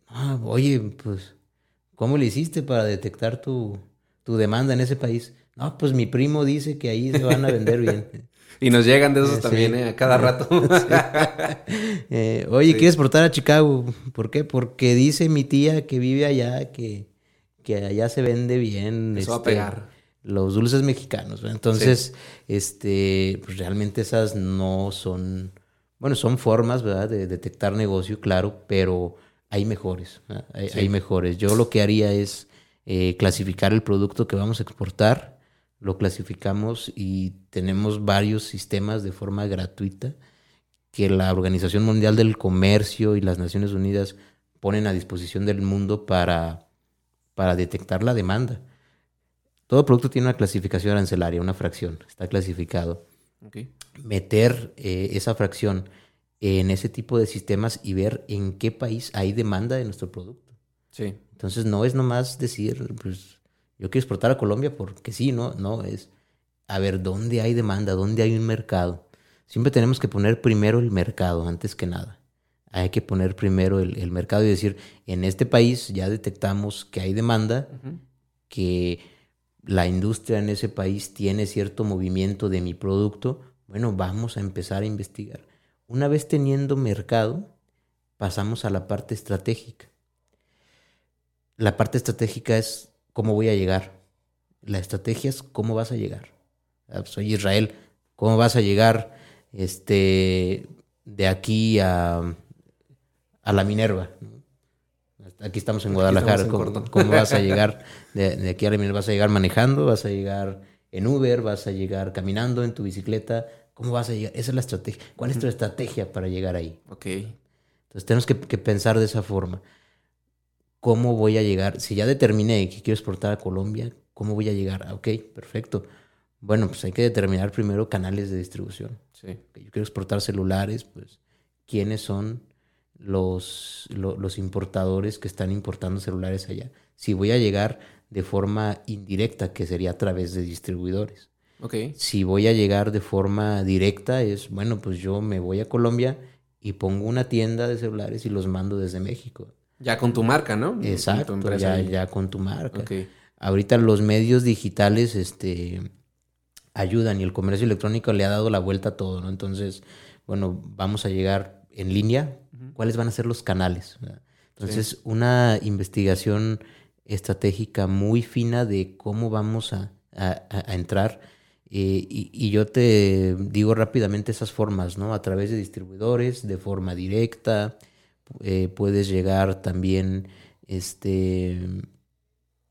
S3: ah, oye, pues, ¿cómo le hiciste para detectar tu, demanda en ese país? No, pues mi primo dice que ahí se van a vender bien.
S2: y nos llegan de esos también, ¿eh? A cada rato.
S3: Eh, oye, ¿quieres exportar a Chicago? ¿Por qué? Porque dice mi tía que vive allá que que allá se vende bien.
S2: Eso va a este, pegar.
S3: Los dulces mexicanos. Entonces, este, pues realmente esas no son, bueno, son formas, ¿verdad? De detectar negocio, claro, pero hay mejores. Hay, mejores. Yo lo que haría es eh, clasificar el producto que vamos a exportar, lo clasificamos y tenemos varios sistemas de forma gratuita que la Organización Mundial del Comercio y las Naciones Unidas ponen a disposición del mundo para, para detectar la demanda. Todo producto tiene una clasificación arancelaria, una fracción, está clasificado. Meter eh, esa fracción en ese tipo de sistemas y ver en qué país hay demanda de nuestro producto.
S2: Sí.
S3: Entonces no es nomás decir, pues yo quiero exportar a Colombia porque sí, no, no, es a ver dónde hay demanda, dónde hay un mercado. Siempre tenemos que poner primero el mercado antes que nada. Hay que poner primero el, mercado y decir, en este país ya detectamos que hay demanda, que la industria en ese país tiene cierto movimiento de mi producto. Bueno, vamos a empezar a investigar. Una vez teniendo mercado, pasamos a la parte estratégica. La parte estratégica es cómo voy a llegar. La estrategia es cómo vas a llegar. Ah, pues, soy Israel, ¿cómo vas a llegar este, de aquí a, a la Minerva? Aquí estamos en Guadalajara. ¿Cómo, vas a llegar de, de, aquí a la Minerva? ¿Vas a llegar manejando? ¿Vas a llegar en Uber? ¿Vas a llegar caminando en tu bicicleta? ¿Cómo vas a llegar? Esa es la estrategia. ¿Cuál es tu estrategia para llegar ahí?
S2: Ok.
S3: Entonces tenemos que, pensar de esa forma. ¿Cómo voy a llegar? Si ya determiné que quiero exportar a Colombia, ¿cómo voy a llegar? Ah, ok, perfecto. Bueno, pues hay que determinar primero canales de distribución.
S2: Sí.
S3: Yo quiero exportar celulares, pues, ¿quiénes son los, los importadores que están importando celulares allá? Si voy a llegar de forma indirecta, que sería a través de distribuidores. Si voy a llegar de forma directa, es, bueno, pues yo me voy a Colombia y pongo una tienda de celulares y los mando desde México.
S2: Ya con tu marca, ¿no?
S3: Exacto, ya, ya, con tu marca. Ahorita los medios digitales este, ayudan y el comercio electrónico le ha dado la vuelta a todo, ¿no? Entonces, bueno, vamos a llegar en línea. ¿Cuáles van a ser los canales? Entonces, una investigación estratégica muy fina de cómo vamos a, a entrar eh, y, yo te digo rápidamente esas formas, ¿no? A través de distribuidores, de forma directa, eh, puedes llegar también este,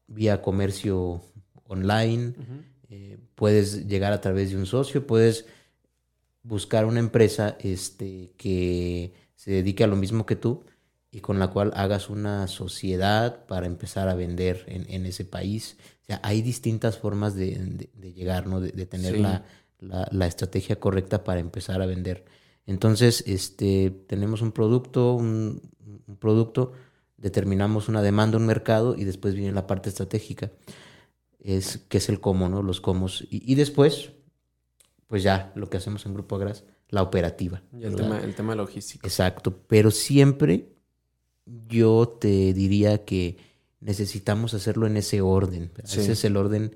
S3: vía comercio online, eh, puedes llegar a través de un socio, puedes buscar una empresa este, que se dedique a lo mismo que tú y con la cual hagas una sociedad para empezar a vender en, ese país. O sea, hay distintas formas de, llegar, ¿no? De, tener la, estrategia correcta para empezar a vender. Entonces, este, tenemos un producto, un, producto, determinamos una demanda, un mercado y después viene la parte estratégica, es, que es el cómo, ¿no? Los cómo. Y, después, pues ya lo que hacemos en Grupo Agras, la operativa.
S2: el tema, el tema logístico.
S3: Exacto, pero siempre yo te diría que necesitamos hacerlo en ese orden. Ese es el orden,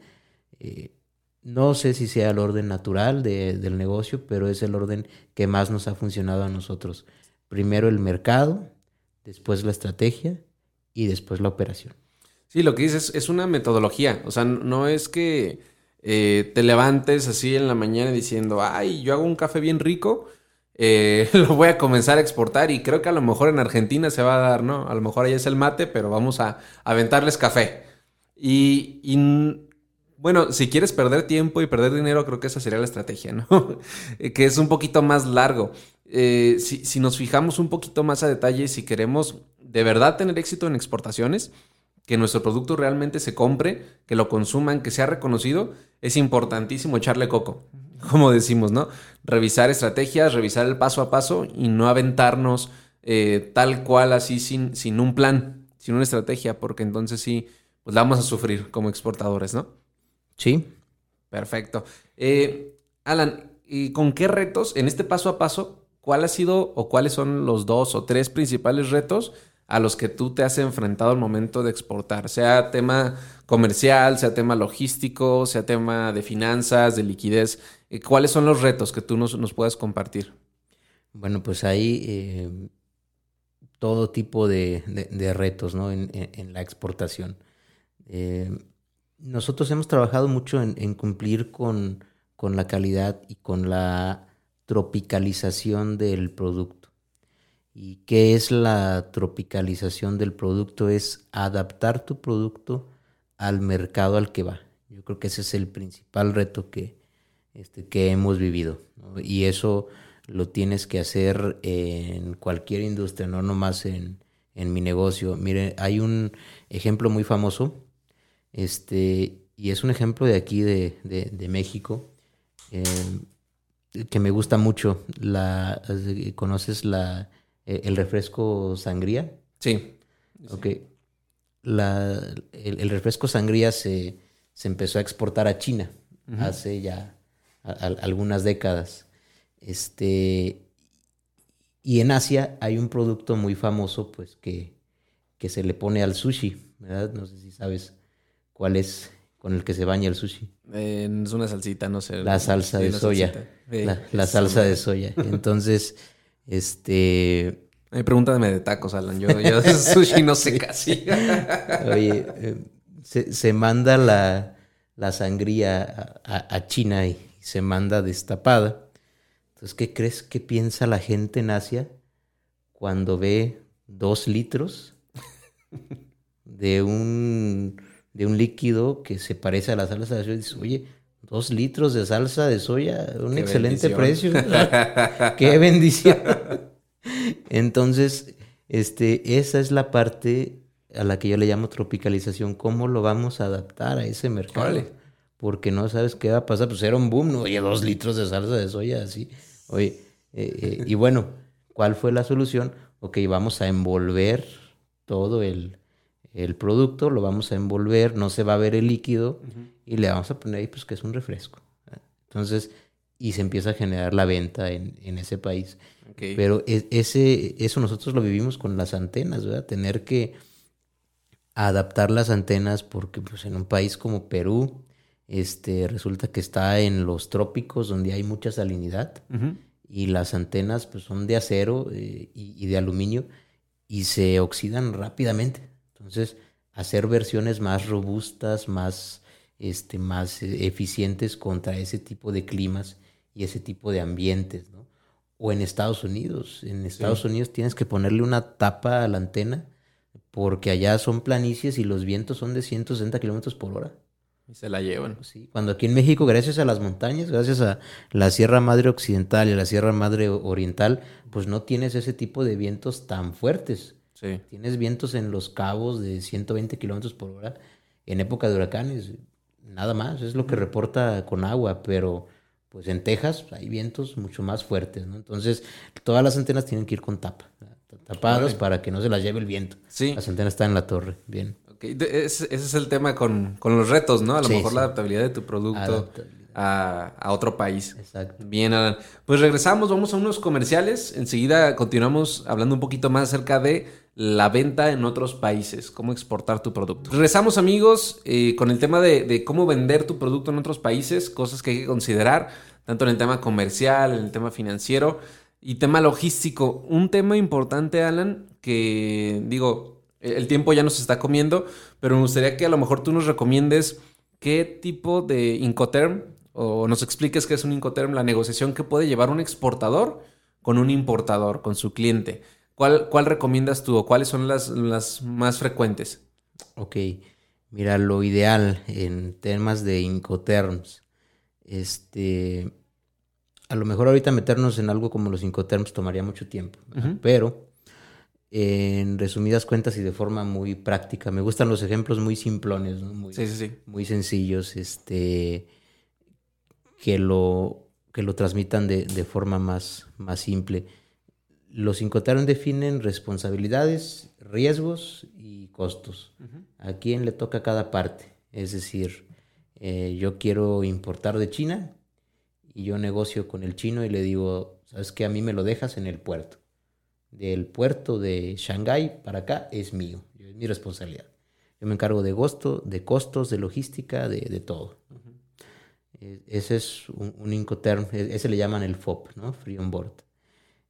S3: eh, no sé si sea el orden natural del negocio, pero es el orden que más nos ha funcionado a nosotros. Primero el mercado, después la estrategia y después la operación.
S2: Sí, lo que dices es una metodología. O sea, no es que eh, te levantes así en la mañana diciendo, ay, yo hago un café bien rico eh, lo voy a comenzar a exportar y creo que a lo mejor en Argentina se va a dar, ¿no? A lo mejor ahí es el mate, pero vamos a aventarles café. Y, bueno, si quieres perder tiempo y perder dinero, creo que esa sería la estrategia, ¿no? que es un poquito más largo. Eh, si, si, nos fijamos un poquito más a detalle, si queremos de verdad tener éxito en exportaciones, que nuestro producto realmente se compre, que lo consuman, que sea reconocido, es importantísimo echarle coco como decimos, ¿no? Revisar estrategias, revisar el paso a paso y no aventarnos eh, tal cual así sin, sin un plan, sin una estrategia, porque entonces sí, pues la vamos a sufrir como exportadores, ¿no?
S3: Sí.
S2: Perfecto. Eh, Alan, ¿y con qué retos en este paso a paso, cuál ha sido o cuáles son los dos o tres principales retos a los que tú te has enfrentado al momento de exportar, sea tema comercial, sea tema logístico, sea tema de finanzas, de liquidez. Eh, ¿Cuáles son los retos que tú nos, nos puedas compartir?
S3: Bueno, pues hay eh, todo tipo de, retos ¿no? en, la exportación. Eh, nosotros hemos trabajado mucho en, cumplir con, con la calidad y con la tropicalización del producto. ¿Y qué es la tropicalización del producto? Es adaptar tu producto al mercado al que va. Yo creo que ese es el principal reto que, este, que hemos vivido. Y eso lo tienes que hacer en cualquier industria, no nomás en, en mi negocio. Mire, hay un ejemplo muy famoso, este, y es un ejemplo de aquí, de, de, México, eh, que me gusta mucho. La, ¿Conoces la, eh, el refresco sangría?
S2: Sí.
S3: Ok. La, el, refresco sangría se, se, empezó a exportar a China hace ya algunas décadas. Este, y en Asia hay un producto muy famoso, pues, que, que se le pone al sushi, ¿verdad? No sé si sabes cuál es con el que se baña el sushi.
S2: es una salsita, no sé.
S3: La salsa de soya. la, salsa de soya. Entonces, este...
S2: Me pregúntame de tacos, Alan. Yo, yo de sushi no sé casi.
S3: Oye, eh, se, manda la, la sangría a, China y se manda destapada. Entonces, ¿qué crees que piensa la gente en Asia cuando ve dos litros de un, de un líquido que se parece a la salsa de soya? Dice, oye, dos litros de salsa de soya, un excelente precio. Qué bendición. Entonces, este, esa es la parte a la que yo le llamo tropicalización. ¿Cómo lo vamos a adaptar a ese mercado? Porque no sabes qué va a pasar. Pues era un boom, ¿no? Oye, dos litros de salsa de soya, así. Oye, eh, eh, y bueno, ¿cuál fue la solución? Ok, vamos a envolver todo el, producto, lo vamos a envolver, no se va a ver el líquido y le vamos a poner ahí pues que es un refresco. Entonces, y se empieza a generar la venta en, ese país. Pero ese, eso nosotros lo vivimos con las antenas, ¿verdad? Tener que adaptar las antenas porque pues en un país como Perú, este, resulta que está en los trópicos donde hay mucha salinidad y las antenas pues, son de acero eh, y, de aluminio y se oxidan rápidamente. Entonces, hacer versiones más robustas, más, este, más eh, eficientes contra ese tipo de climas y ese tipo de ambientes, ¿no? O en Estados Unidos. En Estados Unidos tienes que ponerle una tapa a la antena porque allá son planicies y los vientos son de 160 kilómetros por hora.
S2: Y se la llevan.
S3: Sí, cuando aquí en México, gracias a las montañas, gracias a la Sierra Madre Occidental y a la Sierra Madre Oriental, pues no tienes ese tipo de vientos tan fuertes.
S2: Sí.
S3: Tienes vientos en los cabos de 120 kilómetros por hora en época de huracanes. Nada más, es lo que reporta con agua, pero pues en Texas hay vientos mucho más fuertes, ¿no? Entonces, todas las antenas tienen que ir con tapa, tapadas para que no se las lleve el viento.
S2: Sí.
S3: Las antenas están en la torre, bien.
S2: Ese, es el tema con, los retos, ¿no? A lo mejor la adaptabilidad de tu producto a, otro país.
S3: Exacto.
S2: Bien, Alan. Pues regresamos, vamos a unos comerciales. Enseguida continuamos hablando un poquito más acerca de la venta en otros países, cómo exportar tu producto. Regresamos, amigos, eh, con el tema de, de cómo vender tu producto en otros países, cosas que hay que considerar, tanto en el tema comercial, en el tema financiero y tema logístico. Un tema importante, Alan, que digo, el tiempo ya nos está comiendo, pero me gustaría que a lo mejor tú nos recomiendes qué tipo de Incoterm o nos expliques qué es un Incoterm, la negociación que puede llevar un exportador con un importador, con su cliente. ¿Cuál, cuál recomiendas tú o cuáles son las, las más frecuentes?
S3: Ok, mira, lo ideal en temas de Incoterms, este, a lo mejor ahorita meternos en algo como los Incoterms tomaría mucho tiempo, pero en resumidas cuentas y de forma muy práctica. Me gustan los ejemplos muy simplones, muy, muy sencillos, este, que, lo, que lo transmitan de, forma más, más simple. Los Incoterm definen responsabilidades, riesgos y costos. ¿A quién le toca cada parte? Es decir, eh, yo quiero importar de China y yo negocio con el chino y le digo, ¿sabes qué? A mí me lo dejas en el puerto del puerto de Shanghái para acá es mío, es mi responsabilidad. Yo me encargo de, de costos, de logística, de, todo. E, ese es un, Incoterm, e, ese le llaman el FOB, ¿no? Free on Board.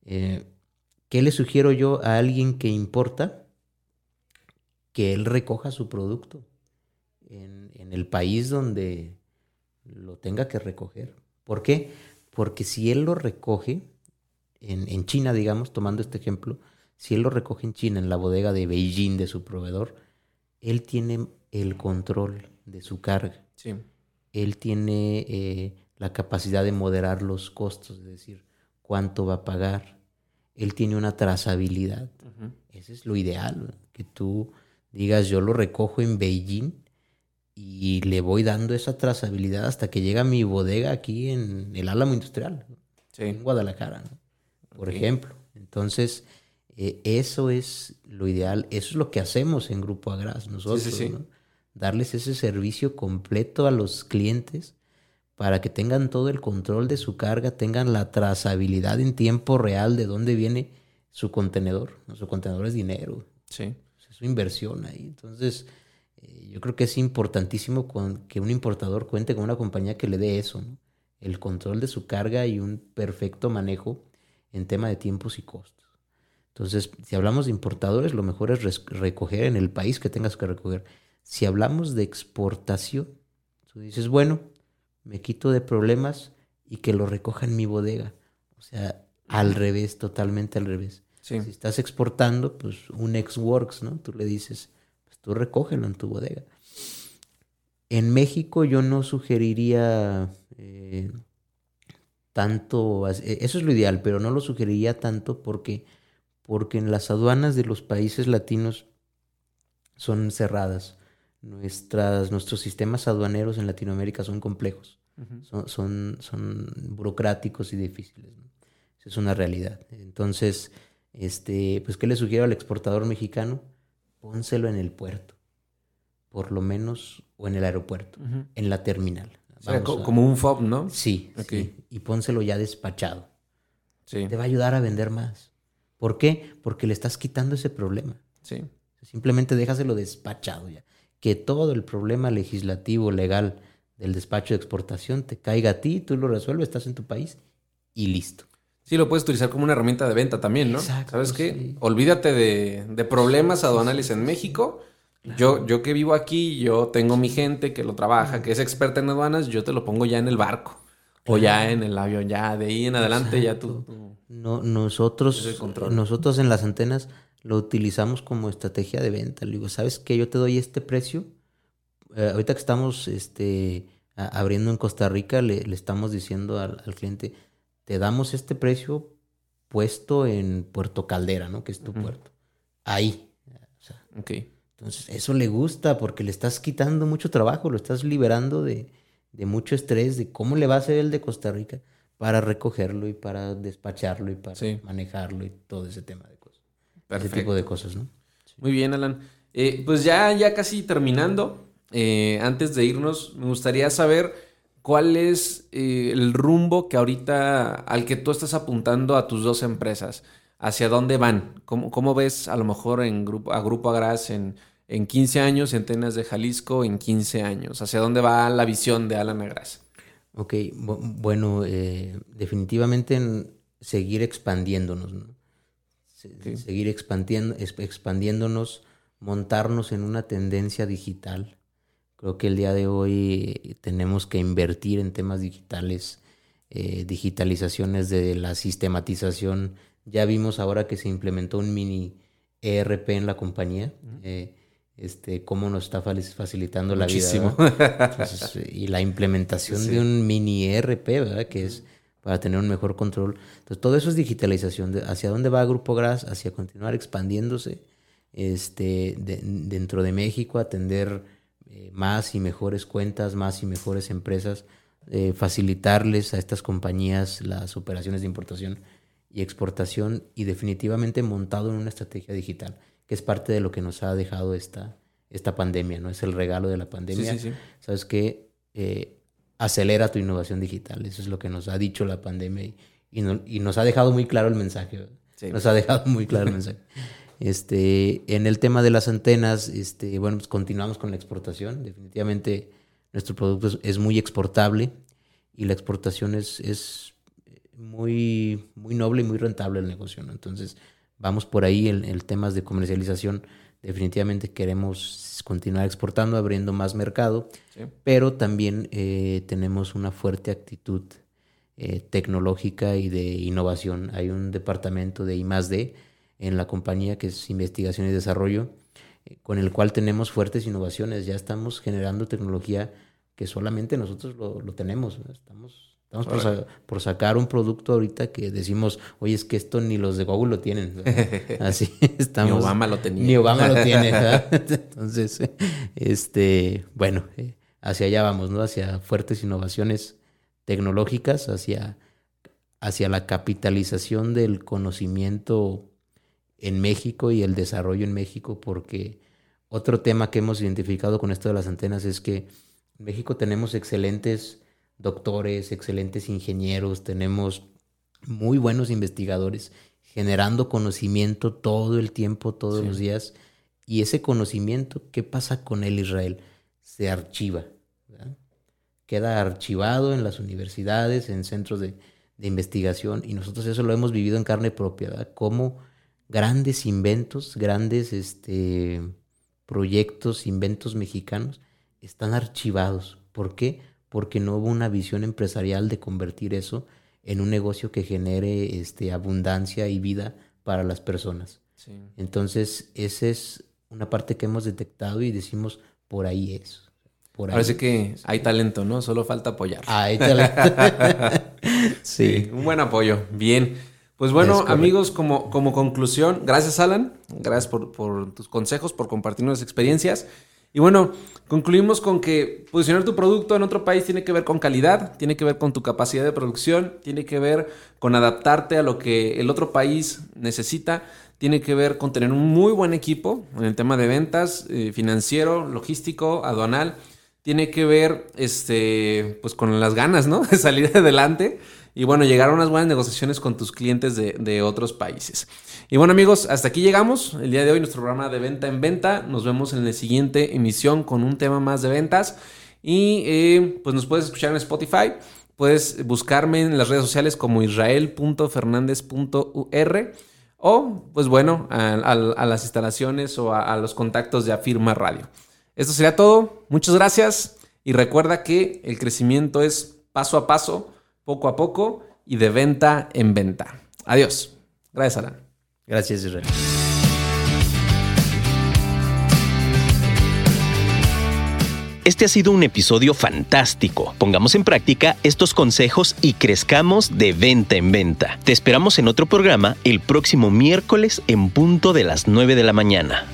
S3: Eh, ¿Qué le sugiero yo a alguien que importa? Que él recoja su producto en, en el país donde lo tenga que recoger. ¿Por qué? Porque si él lo recoge, en, China, digamos, tomando este ejemplo, si él lo recoge en China, en la bodega de Beijing de su proveedor, él tiene el control de su carga.
S2: Sí.
S3: Él tiene eh, la capacidad de moderar los costos, es decir, cuánto va a pagar. Él tiene una trazabilidad. Ese es lo ideal, que tú digas, yo lo recojo en Beijing y le voy dando esa trazabilidad hasta que llega a mi bodega aquí en el Álamo Industrial, en Guadalajara, por ejemplo. Entonces, eh, eso es lo ideal, eso es lo que hacemos en Grupo Agras nosotros, darles ese servicio completo a los clientes para que tengan todo el control de su carga, tengan la trazabilidad en tiempo real de dónde viene su contenedor. Su contenedor es dinero.
S2: Sí.
S3: Es una inversión ahí. Entonces, eh, yo creo que es importantísimo que un importador cuente con una compañía que le dé eso, el control de su carga y un perfecto manejo en tema de tiempos y costos. Entonces, si hablamos de importadores, lo mejor es recoger en el país que tengas que recoger. Si hablamos de exportación, tú dices, bueno, me quito de problemas y que lo recoja en mi bodega. O sea, al revés, totalmente al revés. Si estás exportando, pues un ex-works, ¿no? Tú le dices, pues tú recógelo en tu bodega. En México yo no sugeriría eh, tanto, e, eso es lo ideal, pero no lo sugeriría tanto porque, porque en las aduanas de los países latinos son cerradas. Nuestras, nuestros sistemas aduaneros en Latinoamérica son complejos, son, son, burocráticos y difíciles. Esa es una realidad. Entonces, este, pues, ¿qué le sugiero al exportador mexicano? Pónselo en el puerto, por lo menos, o en el aeropuerto, en la terminal.
S2: como un FOB, ¿no?
S3: Sí, y pónselo ya despachado. Sí. Te va a ayudar a vender más. ¿Por qué? Porque le estás quitando ese problema.
S2: Sí.
S3: Simplemente déjaselo despachado ya que todo el problema legislativo, legal del despacho de exportación te caiga a ti, tú lo resuelves, estás en tu país y listo.
S2: Sí, lo puedes utilizar como una herramienta de venta también, ¿no? ¿Sabes qué? Olvídate de, problemas aduanales en México. Yo, yo que vivo aquí, yo tengo mi gente que lo trabaja, que es experta en aduanas, yo te lo pongo ya en el barco. O ya en el avión, ya de ahí en adelante ya tú.
S3: no, nosotros, nosotros en las antenas lo utilizamos como estrategia de venta. Le digo, ¿sabes qué? Yo te doy este precio. Eh, ahorita que estamos este, abriendo en Costa Rica, le, estamos diciendo al, cliente, te damos este precio puesto en Puerto Caldera, ¿no? Que es tu puerto. Ahí.
S2: ok.
S3: Entonces, eso le gusta porque le estás quitando mucho trabajo, lo estás liberando de, mucho estrés, de cómo le va a hacer el de Costa Rica para recogerlo y para despacharlo y para manejarlo y todo ese tema de ese tipo de cosas, ¿no?
S2: Muy bien, Alan. Eh, pues ya, ya casi terminando, eh, antes de irnos, me gustaría saber cuál es eh, el rumbo que ahorita, al que tú estás apuntando a tus dos empresas. ¿Hacia dónde van? ¿Cómo, cómo ves a lo mejor en grupo, a Grupo Agras en, en 15 años, Centenas de Jalisco en 15 años? ¿Hacia dónde va la visión de Alan Agras?
S3: Ok, bueno, definitivamente en seguir expandiéndonos, ¿no? Seguir expandiendo, expandiéndonos, montarnos en una tendencia digital. Creo que el día de hoy tenemos que invertir en temas digitales, eh, digitalizaciones de la sistematización. Ya vimos ahora que se implementó un mini ERP en la compañía. Eh, este, cómo nos está facilitando la vida. y la implementación de un mini ERP, ¿verdad? Que es para tener un mejor control. Entonces, todo eso es digitalización. ¿Hacia dónde va Grupo Gras? Hacia continuar expandiéndose este, dentro de México, atender eh, más y mejores cuentas, más y mejores empresas, eh, facilitarles a estas compañías las operaciones de importación y exportación y definitivamente montado en una estrategia digital, que es parte de lo que nos ha dejado esta, esta pandemia, ¿no? Es el regalo de la pandemia. Sabes que eh, acelera tu innovación digital. Eso es lo que nos ha dicho la pandemia y, nos ha dejado muy claro el mensaje. Nos ha dejado muy claro el mensaje. Este, en el tema de las antenas, este, bueno, pues continuamos con la exportación. Definitivamente nuestro producto es, muy exportable y la exportación es, es, muy, muy noble y muy rentable el negocio. Entonces, vamos por ahí en, en temas de comercialización definitivamente queremos continuar exportando, abriendo más mercado, pero también eh, tenemos una fuerte actitud eh, tecnológica y de innovación. Hay un departamento de I+D en la compañía que es investigación y desarrollo, eh, con el cual tenemos fuertes innovaciones. Ya estamos generando tecnología que solamente nosotros lo, tenemos. Estamos Estamos por, sacar un producto ahorita que decimos, oye, es que esto ni los de Google lo tienen. Así estamos.
S2: Ni Obama lo tenía.
S3: Ni Obama lo tiene. Entonces, este, bueno, eh, hacia allá vamos, ¿no? Hacia fuertes innovaciones tecnológicas, hacia, hacia la capitalización del conocimiento en México y el desarrollo en México, porque otro tema que hemos identificado con esto de las antenas es que en México tenemos excelentes doctores, excelentes ingenieros, tenemos muy buenos investigadores generando conocimiento todo el tiempo, todos los días. Y ese conocimiento, ¿qué pasa con él, Israel? Se archiva. Queda archivado en las universidades, en centros de, investigación, y nosotros eso lo hemos vivido en carne propia, ¿verdad? Como grandes inventos, grandes este, proyectos, inventos mexicanos, están archivados. ¿Por qué? Porque no hubo una visión empresarial de convertir eso en un negocio que genere este, abundancia y vida para las personas. Entonces, esa es una parte que hemos detectado y decimos, por ahí es.
S2: Por Parece que hay talento, ¿no? Solo falta apoyar.
S3: Ah, hay talento.
S2: sí. Un buen apoyo. Bien. Pues bueno, amigos, como, como conclusión, gracias Alan, gracias por, por tus consejos, por compartirnos experiencias. Y bueno, concluimos con que posicionar tu producto en otro país tiene que ver con calidad, tiene que ver con tu capacidad de producción, tiene que ver con adaptarte a lo que el otro país necesita, tiene que ver con tener un muy buen equipo en el tema de ventas, eh, financiero, logístico, aduanal. Tiene que ver este, pues con las ganas, ¿no? De salir adelante y bueno, llegar a unas buenas negociaciones con tus clientes de, de otros países. Y bueno amigos, hasta aquí llegamos. El día de hoy nuestro programa de venta en venta. Nos vemos en la siguiente emisión con un tema más de ventas. Y eh, pues nos puedes escuchar en Spotify. Puedes buscarme en las redes sociales como israel.fernandez.ur o pues bueno, a, las instalaciones o a, a los contactos de Afirma Radio. Esto sería todo. Muchas gracias y recuerda que el crecimiento es paso a paso, poco a poco y de venta en venta. Adiós. Gracias, Alan.
S3: Gracias, Israel.
S1: Este ha sido un episodio fantástico. Pongamos en práctica estos consejos y crezcamos de venta en venta. Te esperamos en otro programa el próximo miércoles en punto de las 9 de la mañana.